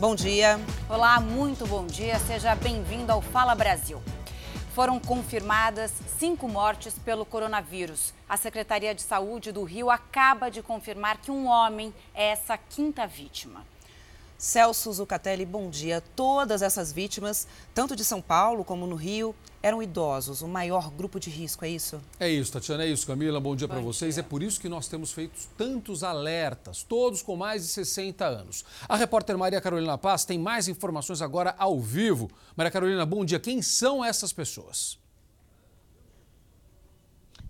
Bom dia. Olá, muito bom dia. Seja bem-vindo ao Fala Brasil. Foram confirmadas cinco mortes pelo coronavírus. A Secretaria de Saúde do Rio acaba de confirmar que um homem é essa quinta vítima. Celso Zucatelli, bom dia. Todas essas vítimas, tanto de São Paulo como no Rio, eram idosos, o maior grupo de risco, é isso? É isso, Tatiana, é isso, Camila. Bom dia para vocês. É por isso que nós temos feito tantos alertas, todos com mais de 60 anos. A repórter Maria Carolina Paz tem mais informações agora ao vivo. Maria Carolina, bom dia. Quem são essas pessoas?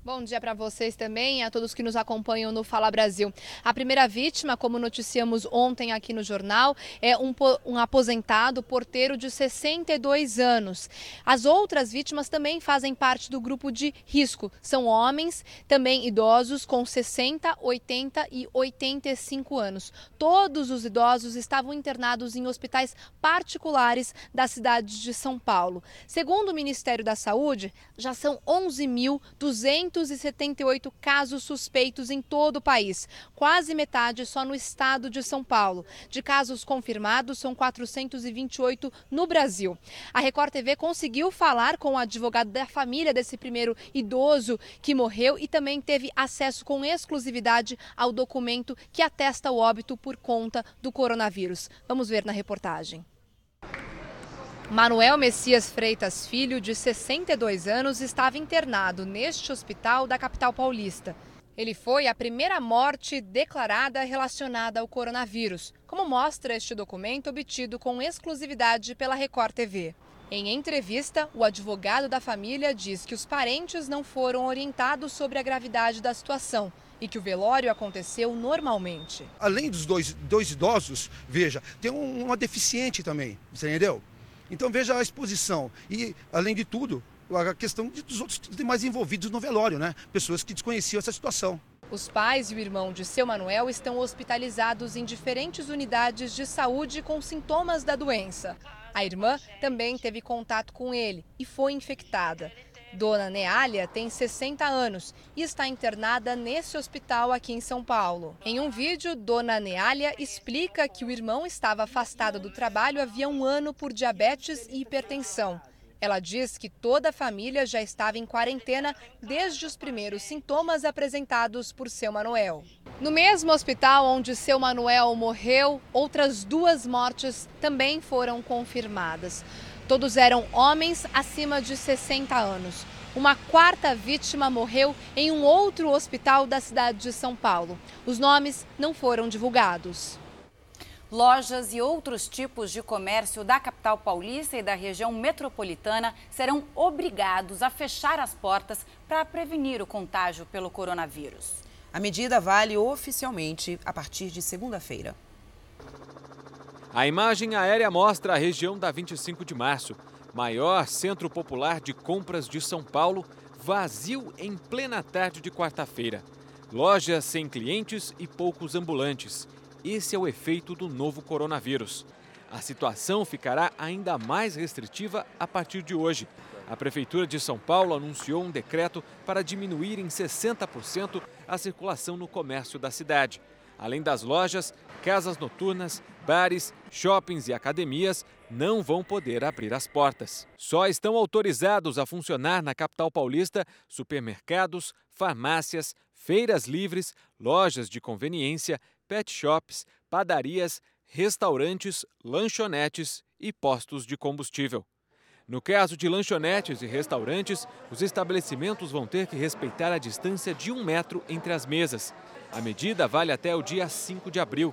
Bom dia para vocês também, a todos que nos acompanham no Fala Brasil. A primeira vítima, como noticiamos ontem aqui no jornal, é um, um, aposentado porteiro de 62 anos. As outras vítimas também fazem parte do grupo de risco. São homens, também idosos, com 60, 80 e 85 anos. Todos os idosos estavam internados em hospitais particulares da cidade de São Paulo. Segundo o Ministério da Saúde, já são 11.200 278 casos suspeitos em todo o país, quase metade só no estado de São Paulo. De casos confirmados, são 428 no Brasil. A Record TV conseguiu falar com o advogado da família desse primeiro idoso que morreu e também teve acesso com exclusividade ao documento que atesta o óbito por conta do coronavírus. Vamos ver na reportagem. Manuel Messias Freitas Filho, de 62 anos, estava internado neste hospital da capital paulista. Ele foi a primeira morte declarada relacionada ao coronavírus, como mostra este documento obtido com exclusividade pela Record TV. Em entrevista, o advogado da família diz que os parentes não foram orientados sobre a gravidade da situação e que o velório aconteceu normalmente. Além dos dois, dois idosos, veja, tem um, uma deficiente também, entendeu? Então veja a exposição. E, além de tudo, a questão dos outros demais envolvidos no velório, né? Pessoas que desconheciam essa situação. Os pais e o irmão de seu Manuel estão hospitalizados em diferentes unidades de saúde com sintomas da doença. A irmã também teve contato com ele e foi infectada. Dona Neália tem 60 anos e está internada nesse hospital aqui em São Paulo. Em um vídeo, Dona Neália explica que o irmão estava afastado do trabalho havia um ano por diabetes e hipertensão. Ela diz que toda a família já estava em quarentena desde os primeiros sintomas apresentados por seu Manuel. No mesmo hospital onde seu Manuel morreu, outras duas mortes também foram confirmadas. Todos eram homens acima de 60 anos. Uma quarta vítima morreu em um outro hospital da cidade de São Paulo. Os nomes não foram divulgados. Lojas e outros tipos de comércio da capital paulista e da região metropolitana serão obrigados a fechar as portas para prevenir o contágio pelo coronavírus. A medida vale oficialmente a partir de segunda-feira. A imagem aérea mostra a região da 25 de março, maior centro popular de compras de São Paulo, vazio em plena tarde de quarta-feira. Lojas sem clientes e poucos ambulantes. Esse é o efeito do novo coronavírus. A situação ficará ainda mais restritiva a partir de hoje. A Prefeitura de São Paulo anunciou um decreto para diminuir em 60% a circulação no comércio da cidade. Além das lojas, casas noturnas, bares, shoppings e academias não vão poder abrir as portas. Só estão autorizados a funcionar na capital paulista supermercados, farmácias, feiras livres, lojas de conveniência, pet shops, padarias, restaurantes, lanchonetes e postos de combustível. No caso de lanchonetes e restaurantes, os estabelecimentos vão ter que respeitar a distância de um metro entre as mesas. A medida vale até o dia 5 de abril.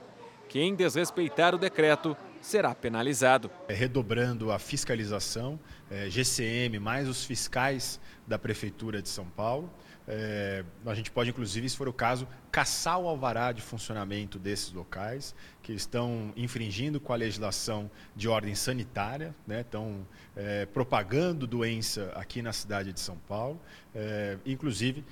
Quem desrespeitar o decreto será penalizado. É, redobrando a fiscalização, é, GCM mais os fiscais da Prefeitura de São Paulo. É, a gente pode, inclusive, se for o caso, caçar o alvará de funcionamento desses locais, que estão infringindo com a legislação de ordem sanitária, né, estão é, propagando doença aqui na cidade de São Paulo, é, inclusive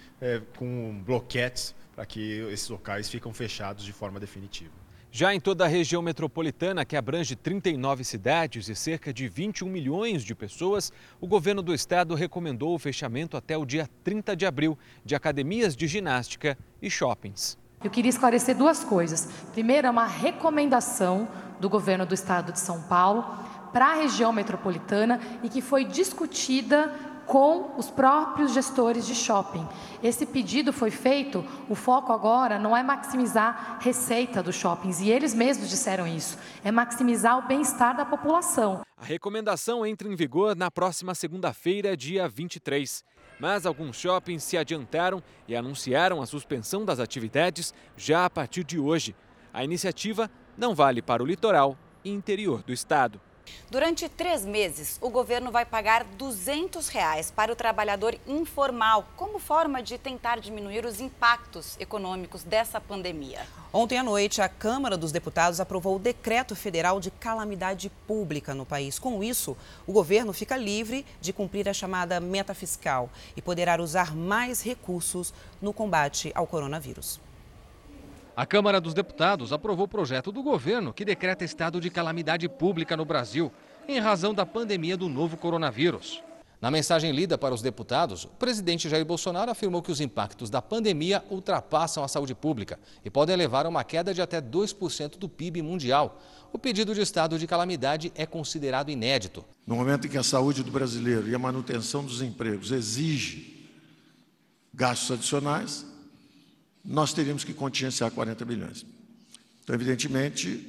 com bloquetes para que esses locais ficam fechados de forma definitiva. Já em toda a região metropolitana, que abrange 39 cidades e cerca de 21 milhões de pessoas, o governo do estado recomendou o fechamento até o dia 30 de abril de academias de ginástica e shoppings. Eu queria esclarecer duas coisas. Primeiro, é uma recomendação do governo do estado de São Paulo para a região metropolitana e que foi discutida com os próprios gestores de shopping. Esse pedido foi feito, o foco agora não é maximizar receita dos shoppings, e eles mesmos disseram isso, é maximizar o bem-estar da população. A recomendação entra em vigor na próxima segunda-feira, dia 23. Mas alguns shoppings se adiantaram e anunciaram a suspensão das atividades já a partir de hoje. A iniciativa não vale para o litoral e interior do estado. Durante três meses, o governo vai pagar 200 reais para o trabalhador informal, como forma de tentar diminuir os impactos econômicos dessa pandemia. Ontem à noite, a Câmara dos Deputados aprovou o decreto federal de calamidade pública no país. Com isso, o governo fica livre de cumprir a chamada meta fiscal e poderá usar mais recursos no combate ao coronavírus. A Câmara dos Deputados aprovou o projeto do governo que decreta estado de calamidade pública no Brasil, em razão da pandemia do novo coronavírus. Na mensagem lida para os deputados, o presidente Jair Bolsonaro afirmou que os impactos da pandemia ultrapassam a saúde pública e podem levar a uma queda de até 2% do PIB mundial. O pedido de estado de calamidade é considerado inédito. No momento em que a saúde do brasileiro e a manutenção dos empregos exige gastos adicionais, nós teríamos que contingenciar 40 bilhões. Então, evidentemente,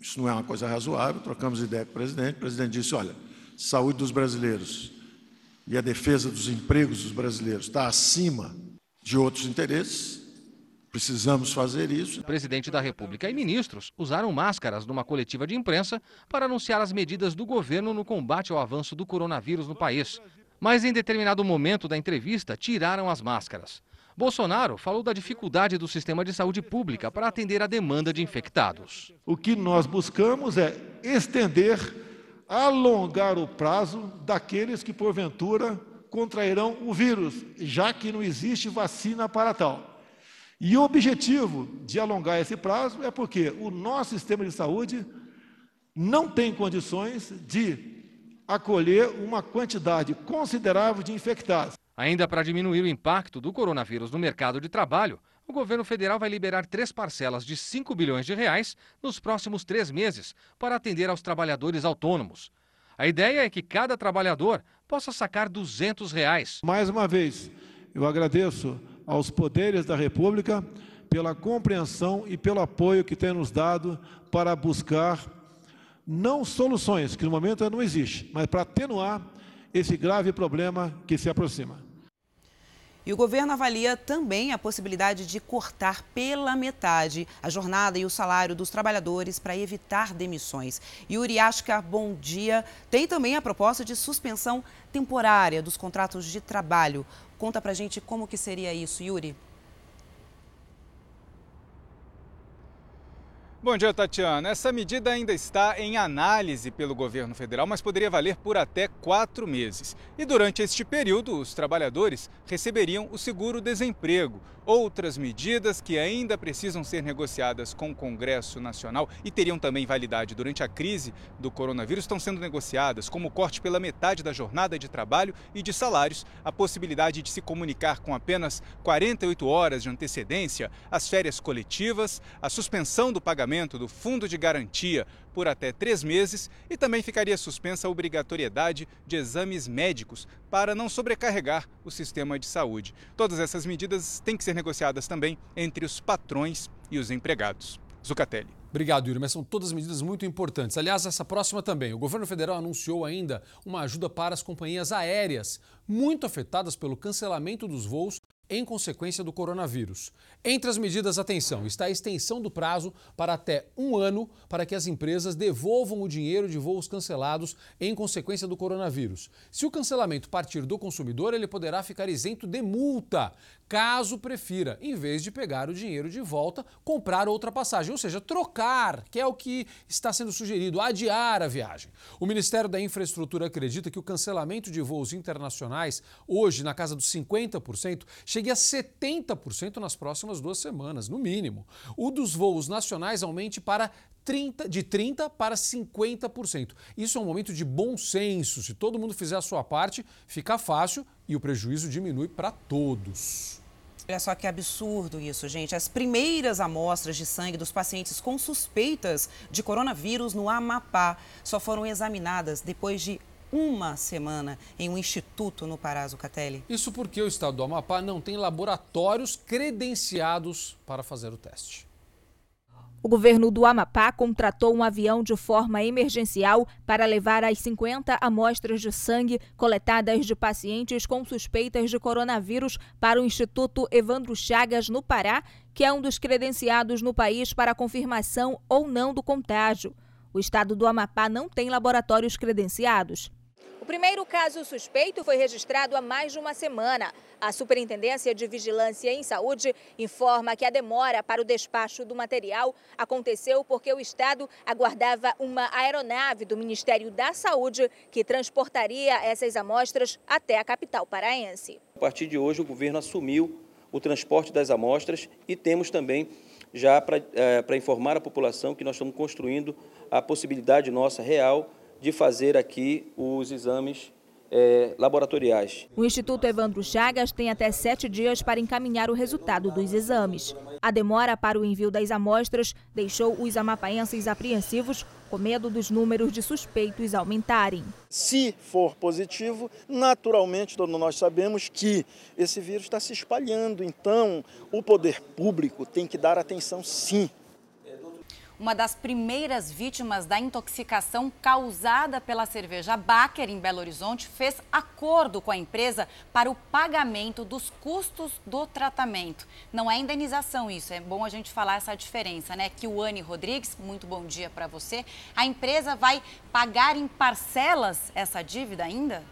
isso não é uma coisa razoável. Trocamos ideia com o presidente. O presidente disse: olha, saúde dos brasileiros e a defesa dos empregos dos brasileiros está acima de outros interesses. Precisamos fazer isso. O presidente da República e ministros usaram máscaras numa coletiva de imprensa para anunciar as medidas do governo no combate ao avanço do coronavírus no país. Mas em determinado momento da entrevista, tiraram as máscaras. Bolsonaro falou da dificuldade do sistema de saúde pública para atender a demanda de infectados. O que nós buscamos é estender, alongar o prazo daqueles que, porventura, contrairão o vírus, já que não existe vacina para tal. E o objetivo de alongar esse prazo é porque o nosso sistema de saúde não tem condições de acolher uma quantidade considerável de infectados. Ainda para diminuir o impacto do coronavírus no mercado de trabalho, o governo federal vai liberar três parcelas de 5 bilhões de reais nos próximos três meses para atender aos trabalhadores autônomos. A ideia é que cada trabalhador possa sacar 200 reais. Mais uma vez, eu agradeço aos poderes da República pela compreensão e pelo apoio que têm nos dado para buscar não soluções, que no momento não existe, mas para atenuar esse grave problema que se aproxima. E o governo avalia também a possibilidade de cortar pela metade a jornada e o salário dos trabalhadores para evitar demissões. Yuri Ashkar, bom dia. Tem também a proposta de suspensão temporária dos contratos de trabalho. Conta pra gente como que seria isso, Yuri. Bom dia, Tatiana. Essa medida ainda está em análise pelo governo federal, mas poderia valer por até quatro meses. E durante este período, os trabalhadores receberiam o seguro-desemprego. Outras medidas que ainda precisam ser negociadas com o Congresso Nacional e teriam também validade durante a crise do coronavírus estão sendo negociadas, como o corte pela metade da jornada de trabalho e de salários, a possibilidade de se comunicar com apenas 48 horas de antecedência, as férias coletivas, a suspensão do pagamento do fundo de garantia por até três meses e também ficaria suspensa a obrigatoriedade de exames médicos para não sobrecarregar o sistema de saúde. Todas essas medidas têm que ser negociadas também entre os patrões e os empregados. Zucatelli. Obrigado, Yuri, mas são todas medidas muito importantes. Aliás, essa próxima também. O governo federal anunciou ainda uma ajuda para as companhias aéreas, muito afetadas pelo cancelamento dos voos em consequência do coronavírus. Entre as medidas, atenção, está a extensão do prazo para até um ano para que as empresas devolvam o dinheiro de voos cancelados em consequência do coronavírus. Se o cancelamento partir do consumidor, ele poderá ficar isento de multa, caso prefira, em vez de pegar o dinheiro de volta, comprar outra passagem, ou seja, trocar, que é o que está sendo sugerido, adiar a viagem. O Ministério da Infraestrutura acredita que o cancelamento de voos internacionais, hoje na casa dos 50%, chegue a 70% nas próximas duas semanas, no mínimo. O dos voos nacionais aumente para 30, de 30% para 50%. Isso é um momento de bom senso. Se todo mundo fizer a sua parte, fica fácil e o prejuízo diminui para todos. Olha só que absurdo isso, gente. As primeiras amostras de sangue dos pacientes com suspeitas de coronavírus no Amapá só foram examinadas depois de uma semana em um instituto no Pará, Zucatelli. Isso porque o estado do Amapá não tem laboratórios credenciados para fazer o teste. O governo do Amapá contratou um avião de forma emergencial para levar as 50 amostras de sangue coletadas de pacientes com suspeitas de coronavírus para o Instituto Evandro Chagas, no Pará, que é um dos credenciados no país para confirmação ou não do contágio. O estado do Amapá não tem laboratórios credenciados primeiro caso suspeito foi registrado há mais de uma semana. A Superintendência de Vigilância em Saúde informa que a demora para o despacho do material aconteceu porque o Estado aguardava uma aeronave do Ministério da Saúde que transportaria essas amostras até a capital paraense. A partir de hoje, o governo assumiu o transporte das amostras e temos também já para é, informar a população que nós estamos construindo a possibilidade nossa real de fazer aqui os exames é, laboratoriais. O Instituto Evandro Chagas tem até sete dias para encaminhar o resultado dos exames. A demora para o envio das amostras deixou os amapaenses apreensivos com medo dos números de suspeitos aumentarem. Se for positivo, naturalmente nós sabemos que esse vírus está se espalhando, então o poder público tem que dar atenção sim uma das primeiras vítimas da intoxicação causada pela cerveja Baker em Belo Horizonte, fez acordo com a empresa para o pagamento dos custos do tratamento. Não é indenização isso, é bom a gente falar essa diferença, né? Que o Anne Rodrigues, muito bom dia para você. A empresa vai pagar em parcelas essa dívida ainda?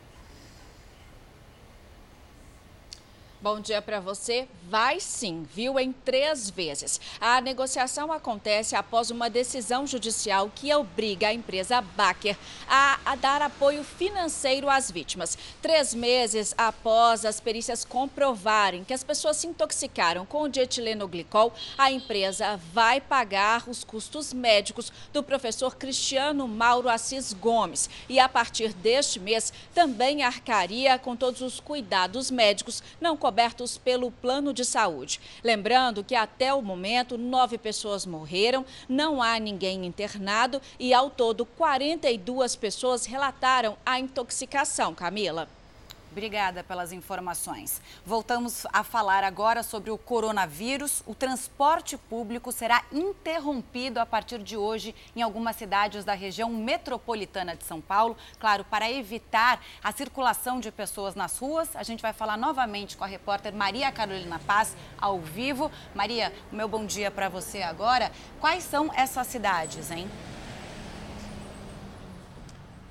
Bom dia para você. Vai sim, viu? Em três vezes. A negociação acontece após uma decisão judicial que obriga a empresa Baker a, a, dar apoio financeiro às vítimas. Três meses após as perícias comprovarem que as pessoas se intoxicaram com o dietilenoglicol, a empresa vai pagar os custos médicos do professor Cristiano Mauro Assis Gomes. E a partir deste mês também arcaria com todos os cuidados médicos não cobertos pelo plano de saúde. Lembrando que até o momento, nove pessoas morreram, não há ninguém internado e, ao todo, 42 pessoas relataram a intoxicação. Camila. Obrigada pelas informações. Voltamos a falar agora sobre o coronavírus. O transporte público será interrompido a partir de hoje em algumas cidades da região metropolitana de São Paulo. Claro, para evitar a circulação de pessoas nas ruas. A gente vai falar novamente com a repórter Maria Carolina Paz, ao vivo. Maria, meu bom dia para você agora. Quais são essas cidades, hein?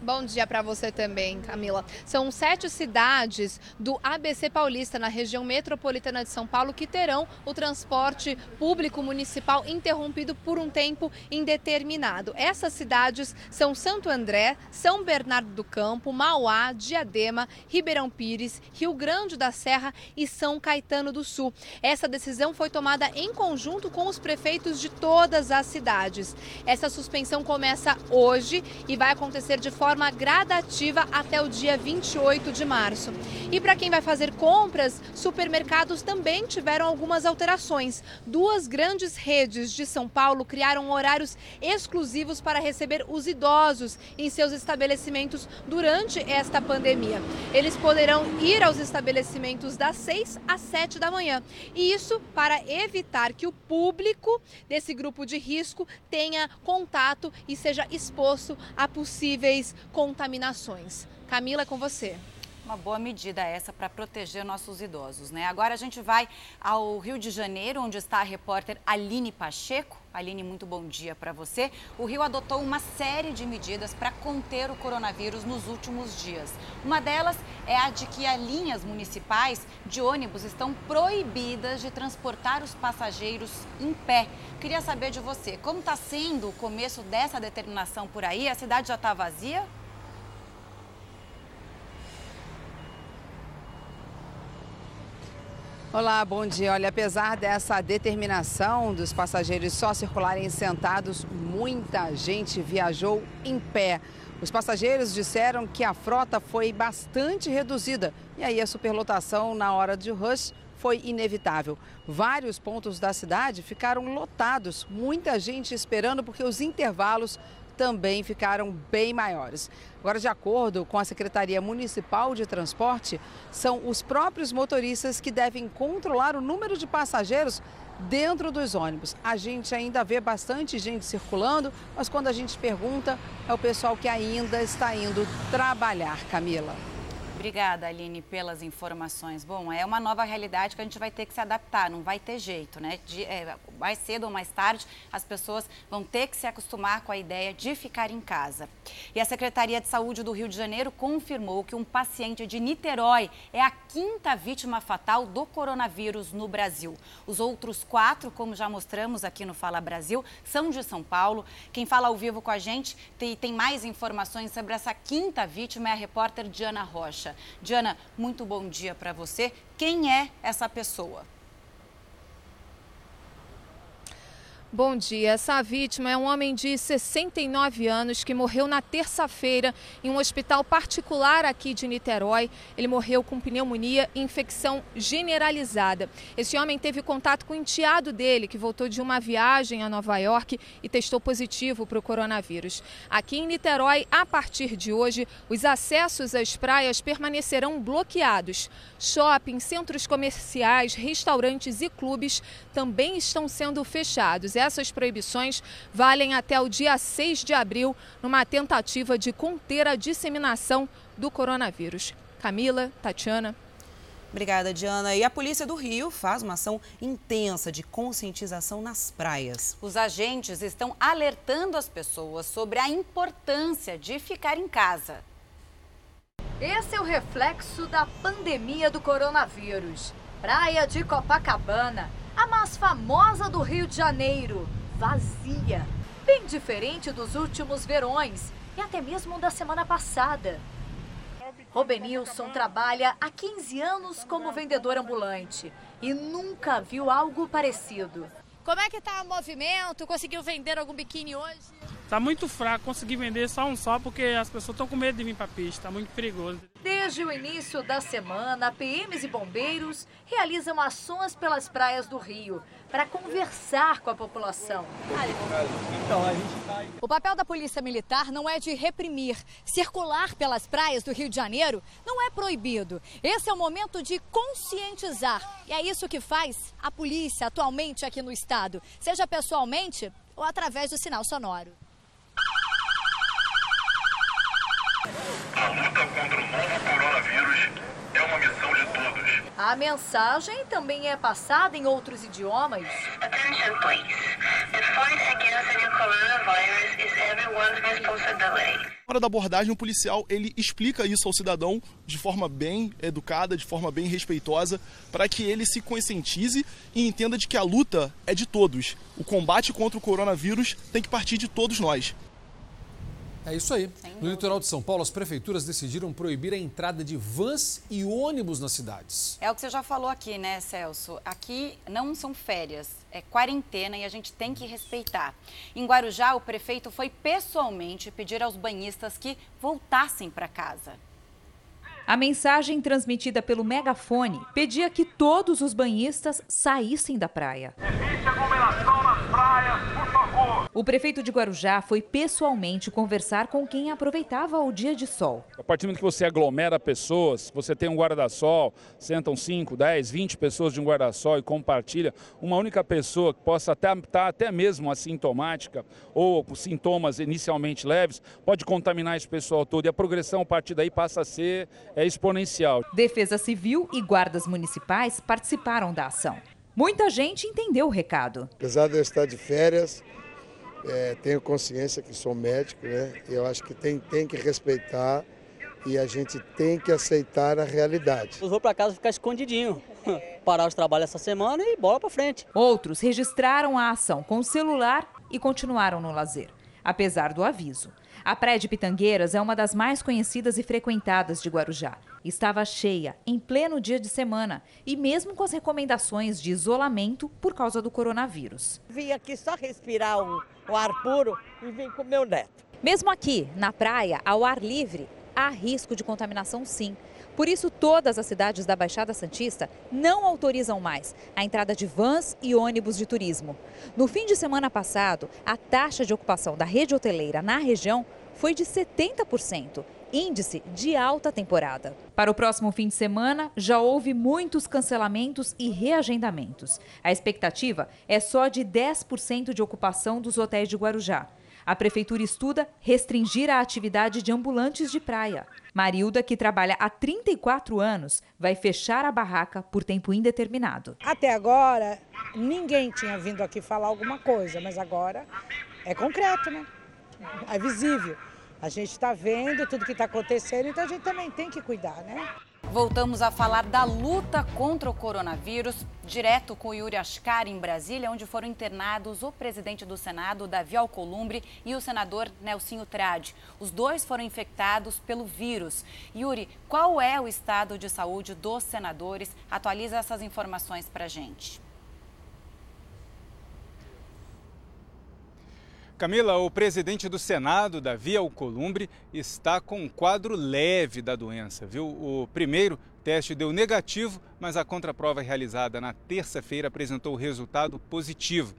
Bom dia para você também, Camila. São sete cidades do ABC Paulista, na região metropolitana de São Paulo, que terão o transporte público municipal interrompido por um tempo indeterminado. Essas cidades são Santo André, São Bernardo do Campo, Mauá, Diadema, Ribeirão Pires, Rio Grande da Serra e São Caetano do Sul. Essa decisão foi tomada em conjunto com os prefeitos de todas as cidades. Essa suspensão começa hoje e vai acontecer de forma forma gradativa até o dia 28 de março. E para quem vai fazer compras, supermercados também tiveram algumas alterações. Duas grandes redes de São Paulo criaram horários exclusivos para receber os idosos em seus estabelecimentos durante esta pandemia. Eles poderão ir aos estabelecimentos das 6 às 7 da manhã. E isso para evitar que o público desse grupo de risco tenha contato e seja exposto a possíveis contaminações. Camila, é com você. Uma boa medida essa para proteger nossos idosos, né? Agora a gente vai ao Rio de Janeiro, onde está a repórter Aline Pacheco. Aline, muito bom dia para você. O Rio adotou uma série de medidas para conter o coronavírus nos últimos dias. Uma delas é a de que as linhas municipais de ônibus estão proibidas de transportar os passageiros em pé. Queria saber de você, como está sendo o começo dessa determinação por aí? A cidade já está vazia? Olá, bom dia. Olha, apesar dessa determinação dos passageiros só circularem sentados, muita gente viajou em pé. Os passageiros disseram que a frota foi bastante reduzida e aí a superlotação na hora de rush foi inevitável. Vários pontos da cidade ficaram lotados, muita gente esperando porque os intervalos também ficaram bem maiores. Agora, de acordo com a Secretaria Municipal de Transporte, são os próprios motoristas que devem controlar o número de passageiros dentro dos ônibus. A gente ainda vê bastante gente circulando, mas quando a gente pergunta, é o pessoal que ainda está indo trabalhar, Camila. Obrigada, Aline, pelas informações. Bom, é uma nova realidade que a gente vai ter que se adaptar, não vai ter jeito, né? De, é, mais cedo ou mais tarde, as pessoas vão ter que se acostumar com a ideia de ficar em casa. E a Secretaria de Saúde do Rio de Janeiro confirmou que um paciente de Niterói é a quinta vítima fatal do coronavírus no Brasil. Os outros quatro, como já mostramos aqui no Fala Brasil, são de São Paulo. Quem fala ao vivo com a gente tem, tem mais informações sobre essa quinta vítima é a repórter Diana Rocha. Diana, muito bom dia para você. Quem é essa pessoa? Bom dia. Essa vítima é um homem de 69 anos que morreu na terça-feira em um hospital particular aqui de Niterói. Ele morreu com pneumonia e infecção generalizada. Esse homem teve contato com o enteado dele, que voltou de uma viagem a Nova York e testou positivo para o coronavírus. Aqui em Niterói, a partir de hoje, os acessos às praias permanecerão bloqueados. Shopping, centros comerciais, restaurantes e clubes também estão sendo fechados. É essas proibições valem até o dia 6 de abril, numa tentativa de conter a disseminação do coronavírus. Camila, Tatiana. Obrigada, Diana. E a Polícia do Rio faz uma ação intensa de conscientização nas praias. Os agentes estão alertando as pessoas sobre a importância de ficar em casa. Esse é o reflexo da pandemia do coronavírus. Praia de Copacabana a mais famosa do Rio de Janeiro, vazia. Bem diferente dos últimos verões e até mesmo da semana passada. Robenilson trabalha há 15 anos como vendedor ambulante e nunca viu algo parecido. Como é que tá o movimento? Conseguiu vender algum biquíni hoje? Tá muito fraco, consegui vender só um só porque as pessoas estão com medo de vir para a pista, tá muito perigoso. Desde o início da semana, PMs e bombeiros realizam ações pelas praias do Rio para conversar com a população. O papel da Polícia Militar não é de reprimir. Circular pelas praias do Rio de Janeiro não é proibido. Esse é o momento de conscientizar. E é isso que faz a polícia atualmente aqui no estado, seja pessoalmente ou através do sinal sonoro. A luta contra o novo coronavírus é uma missão de. A mensagem também é passada em outros idiomas. Attention, please. The fight against the coronavirus is everyone's responsibility. Na hora da abordagem, o policial ele explica isso ao cidadão de forma bem educada, de forma bem respeitosa, para que ele se conscientize e entenda de que a luta é de todos. O combate contra o coronavírus tem que partir de todos nós. É isso aí. No litoral de São Paulo, as prefeituras decidiram proibir a entrada de vans e ônibus nas cidades. É o que você já falou aqui, né, Celso? Aqui não são férias, é quarentena e a gente tem que respeitar. Em Guarujá, o prefeito foi pessoalmente pedir aos banhistas que voltassem para casa. A mensagem transmitida pelo megafone pedia que todos os banhistas saíssem da praia nas praias, por favor. O prefeito de Guarujá foi pessoalmente conversar com quem aproveitava o dia de sol. A partir do momento que você aglomera pessoas, você tem um guarda-sol, sentam 5, 10, 20 pessoas de um guarda-sol e compartilha, uma única pessoa que possa estar tá até mesmo assintomática ou com sintomas inicialmente leves, pode contaminar esse pessoal todo. E a progressão a partir daí passa a ser é exponencial. Defesa Civil e guardas municipais participaram da ação. Muita gente entendeu o recado. Apesar de eu estar de férias, é, tenho consciência que sou médico, né? Eu acho que tem, tem que respeitar e a gente tem que aceitar a realidade. Eu vou para casa ficar escondidinho, parar os trabalhos essa semana e bola para frente. Outros registraram a ação com o celular e continuaram no lazer, apesar do aviso. A Praia de Pitangueiras é uma das mais conhecidas e frequentadas de Guarujá. Estava cheia em pleno dia de semana e mesmo com as recomendações de isolamento por causa do coronavírus. Vim aqui só respirar um, um ar puro e vim com meu neto. Mesmo aqui, na praia, ao ar livre, há risco de contaminação sim. Por isso, todas as cidades da Baixada Santista não autorizam mais a entrada de vans e ônibus de turismo. No fim de semana passado, a taxa de ocupação da rede hoteleira na região foi de 70%, índice de alta temporada. Para o próximo fim de semana, já houve muitos cancelamentos e reagendamentos. A expectativa é só de 10% de ocupação dos hotéis de Guarujá. A prefeitura estuda restringir a atividade de ambulantes de praia. Marilda, que trabalha há 34 anos, vai fechar a barraca por tempo indeterminado. Até agora, ninguém tinha vindo aqui falar alguma coisa, mas agora é concreto, né? É visível. A gente está vendo tudo que está acontecendo, então a gente também tem que cuidar, né? Voltamos a falar da luta contra o coronavírus, direto com Yuri Ascar em Brasília, onde foram internados o presidente do Senado, Davi Alcolumbre, e o senador Nelsinho Trade. Os dois foram infectados pelo vírus. Yuri, qual é o estado de saúde dos senadores? Atualiza essas informações para gente. Camila, o presidente do Senado, Davi Alcolumbre, está com um quadro leve da doença, viu? O primeiro teste deu negativo, mas a contraprova realizada na terça-feira apresentou resultado positivo.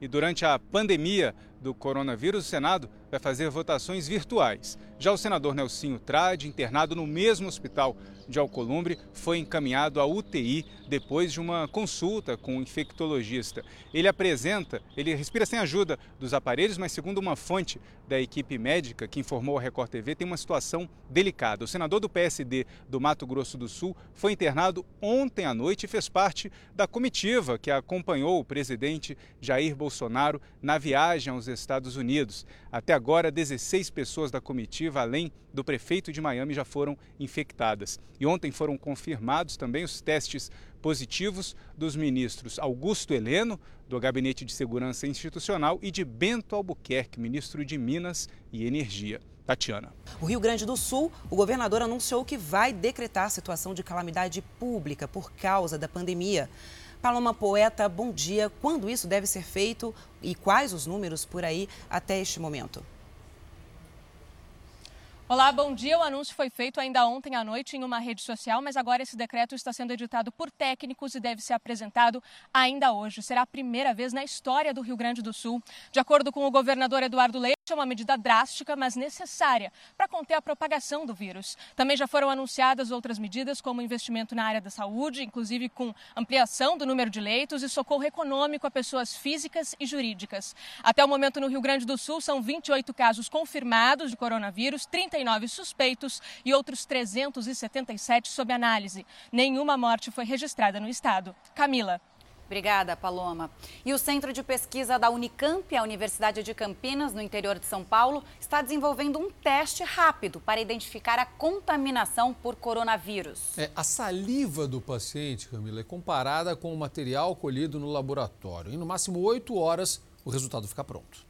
E durante a pandemia do coronavírus, o Senado vai fazer votações virtuais. Já o senador Nelsinho Trade, internado no mesmo hospital de Alcolumbre, foi encaminhado à UTI depois de uma consulta com um infectologista. Ele apresenta, ele respira sem ajuda dos aparelhos, mas segundo uma fonte da equipe médica que informou a Record TV, tem uma situação delicada. O senador do PSD do Mato Grosso do Sul foi internado ontem à noite e fez parte da comitiva que acompanhou o presidente Jair Bolsonaro na viagem aos Estados Unidos. Até agora, 16 pessoas da comitiva, além do prefeito de Miami, já foram infectadas. E ontem foram confirmados também os testes positivos dos ministros Augusto Heleno, do Gabinete de Segurança Institucional, e de Bento Albuquerque, ministro de Minas e Energia. Tatiana. O Rio Grande do Sul, o governador anunciou que vai decretar situação de calamidade pública por causa da pandemia. Paloma Poeta, bom dia. Quando isso deve ser feito e quais os números por aí até este momento? Olá, bom dia. O anúncio foi feito ainda ontem à noite em uma rede social, mas agora esse decreto está sendo editado por técnicos e deve ser apresentado ainda hoje. Será a primeira vez na história do Rio Grande do Sul. De acordo com o governador Eduardo Leite, é uma medida drástica, mas necessária para conter a propagação do vírus. Também já foram anunciadas outras medidas, como investimento na área da saúde, inclusive com ampliação do número de leitos e socorro econômico a pessoas físicas e jurídicas. Até o momento, no Rio Grande do Sul, são 28 casos confirmados de coronavírus, 30 39 suspeitos e outros 377 sob análise. Nenhuma morte foi registrada no estado. Camila. Obrigada, Paloma. E o Centro de Pesquisa da Unicamp, a Universidade de Campinas, no interior de São Paulo, está desenvolvendo um teste rápido para identificar a contaminação por coronavírus. É, a saliva do paciente, Camila, é comparada com o material colhido no laboratório. Em no máximo oito horas, o resultado fica pronto.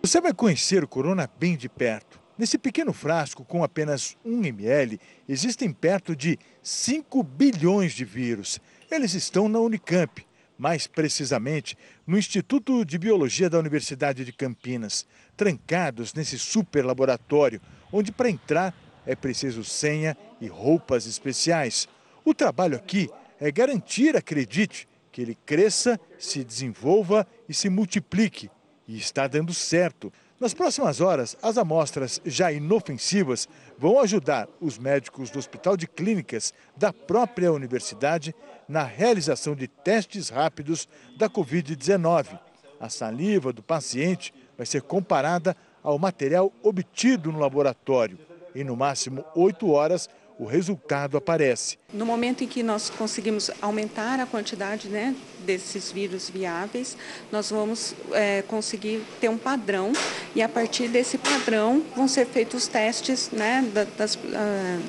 Você vai conhecer o corona bem de perto. Nesse pequeno frasco com apenas 1 ml, existem perto de 5 bilhões de vírus. Eles estão na Unicamp, mais precisamente no Instituto de Biologia da Universidade de Campinas, trancados nesse super laboratório, onde para entrar é preciso senha e roupas especiais. O trabalho aqui é garantir, acredite, que ele cresça, se desenvolva e se multiplique e está dando certo. Nas próximas horas, as amostras já inofensivas vão ajudar os médicos do Hospital de Clínicas da própria universidade na realização de testes rápidos da Covid-19. A saliva do paciente vai ser comparada ao material obtido no laboratório. Em no máximo oito horas, o resultado aparece. No momento em que nós conseguimos aumentar a quantidade né, desses vírus viáveis, nós vamos é, conseguir ter um padrão e a partir desse padrão vão ser feitos os testes né, das, uh,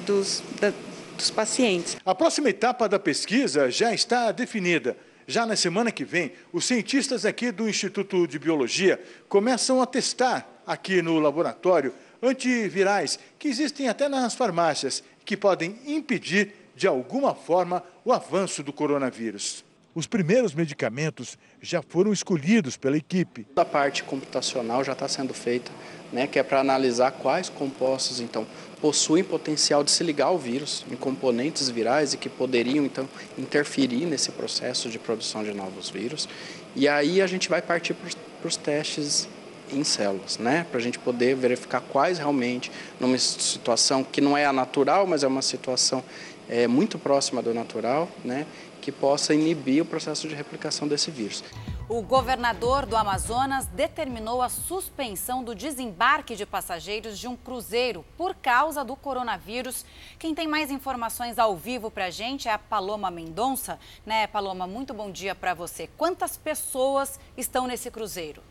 dos, da, dos pacientes. A próxima etapa da pesquisa já está definida. Já na semana que vem, os cientistas aqui do Instituto de Biologia começam a testar aqui no laboratório antivirais que existem até nas farmácias que podem impedir, de alguma forma, o avanço do coronavírus. Os primeiros medicamentos já foram escolhidos pela equipe. A parte computacional já está sendo feita, né, que é para analisar quais compostos então possuem potencial de se ligar ao vírus em componentes virais e que poderiam então interferir nesse processo de produção de novos vírus. E aí a gente vai partir para os testes em células, né? Para a gente poder verificar quais realmente, numa situação que não é a natural, mas é uma situação é, muito próxima do natural, né? Que possa inibir o processo de replicação desse vírus. O governador do Amazonas determinou a suspensão do desembarque de passageiros de um cruzeiro por causa do coronavírus. Quem tem mais informações ao vivo para a gente é a Paloma Mendonça. Né, Paloma, muito bom dia para você. Quantas pessoas estão nesse cruzeiro?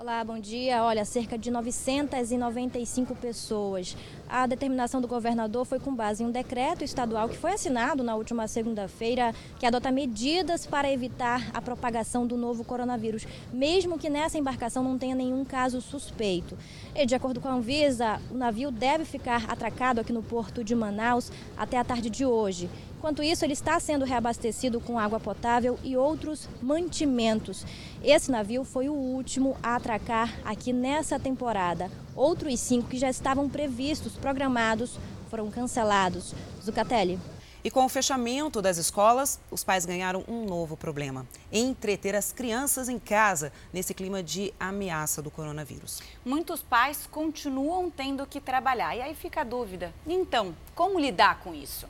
Olá, bom dia. Olha, cerca de 995 pessoas. A determinação do governador foi com base em um decreto estadual que foi assinado na última segunda-feira, que adota medidas para evitar a propagação do novo coronavírus, mesmo que nessa embarcação não tenha nenhum caso suspeito. E, de acordo com a Anvisa, o navio deve ficar atracado aqui no porto de Manaus até a tarde de hoje. Enquanto isso, ele está sendo reabastecido com água potável e outros mantimentos. Esse navio foi o último a atracar aqui nessa temporada. Outros cinco que já estavam previstos, programados, foram cancelados. Zucatelli. E com o fechamento das escolas, os pais ganharam um novo problema: entreter as crianças em casa nesse clima de ameaça do coronavírus. Muitos pais continuam tendo que trabalhar. E aí fica a dúvida: então, como lidar com isso?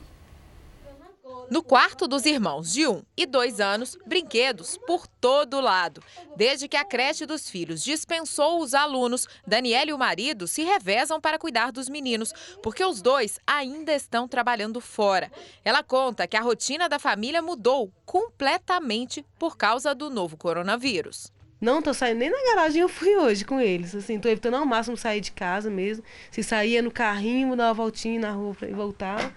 No quarto dos irmãos de um e dois anos, brinquedos por todo lado. Desde que a creche dos filhos dispensou os alunos, Daniela e o marido se revezam para cuidar dos meninos, porque os dois ainda estão trabalhando fora. Ela conta que a rotina da família mudou completamente por causa do novo coronavírus. Não tô saindo nem na garagem, eu fui hoje com eles. Assim, tô evitando ao máximo sair de casa mesmo. Se saía no carrinho, dar uma voltinha na rua e voltar.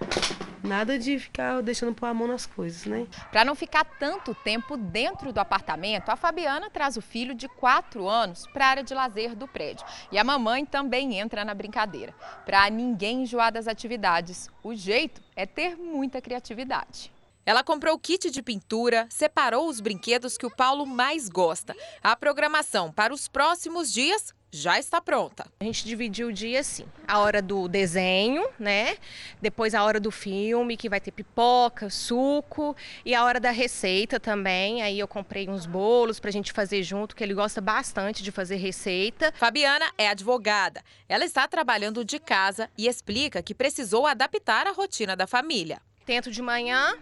Nada de ficar deixando pôr a mão nas coisas, né? Para não ficar tanto tempo dentro do apartamento, a Fabiana traz o filho de 4 anos para a área de lazer do prédio. E a mamãe também entra na brincadeira. Para ninguém enjoar das atividades, o jeito é ter muita criatividade. Ela comprou o kit de pintura, separou os brinquedos que o Paulo mais gosta. A programação para os próximos dias já está pronta. A gente dividiu o dia assim: a hora do desenho, né? Depois a hora do filme, que vai ter pipoca, suco, e a hora da receita também. Aí eu comprei uns bolos para a gente fazer junto, que ele gosta bastante de fazer receita. Fabiana é advogada. Ela está trabalhando de casa e explica que precisou adaptar a rotina da família. Tento de manhã,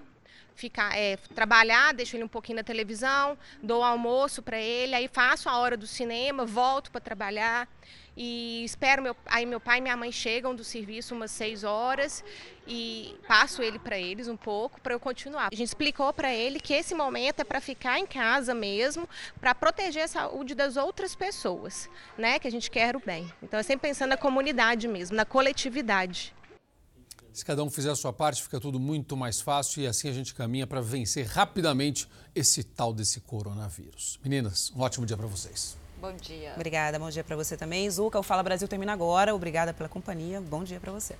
ficar, é, trabalhar, deixo ele um pouquinho na televisão, dou almoço para ele, aí faço a hora do cinema, volto para trabalhar e espero meu aí meu pai e minha mãe chegam do serviço umas seis horas e passo ele para eles um pouco para eu continuar. A gente explicou para ele que esse momento é para ficar em casa mesmo, para proteger a saúde das outras pessoas, né? Que a gente quer o bem. Então é sempre pensando na comunidade mesmo, na coletividade. Se cada um fizer a sua parte, fica tudo muito mais fácil e assim a gente caminha para vencer rapidamente esse tal desse coronavírus. Meninas, um ótimo dia para vocês. Bom dia. Obrigada, bom dia para você também. Zuca, o Fala Brasil termina agora. Obrigada pela companhia. Bom dia para você.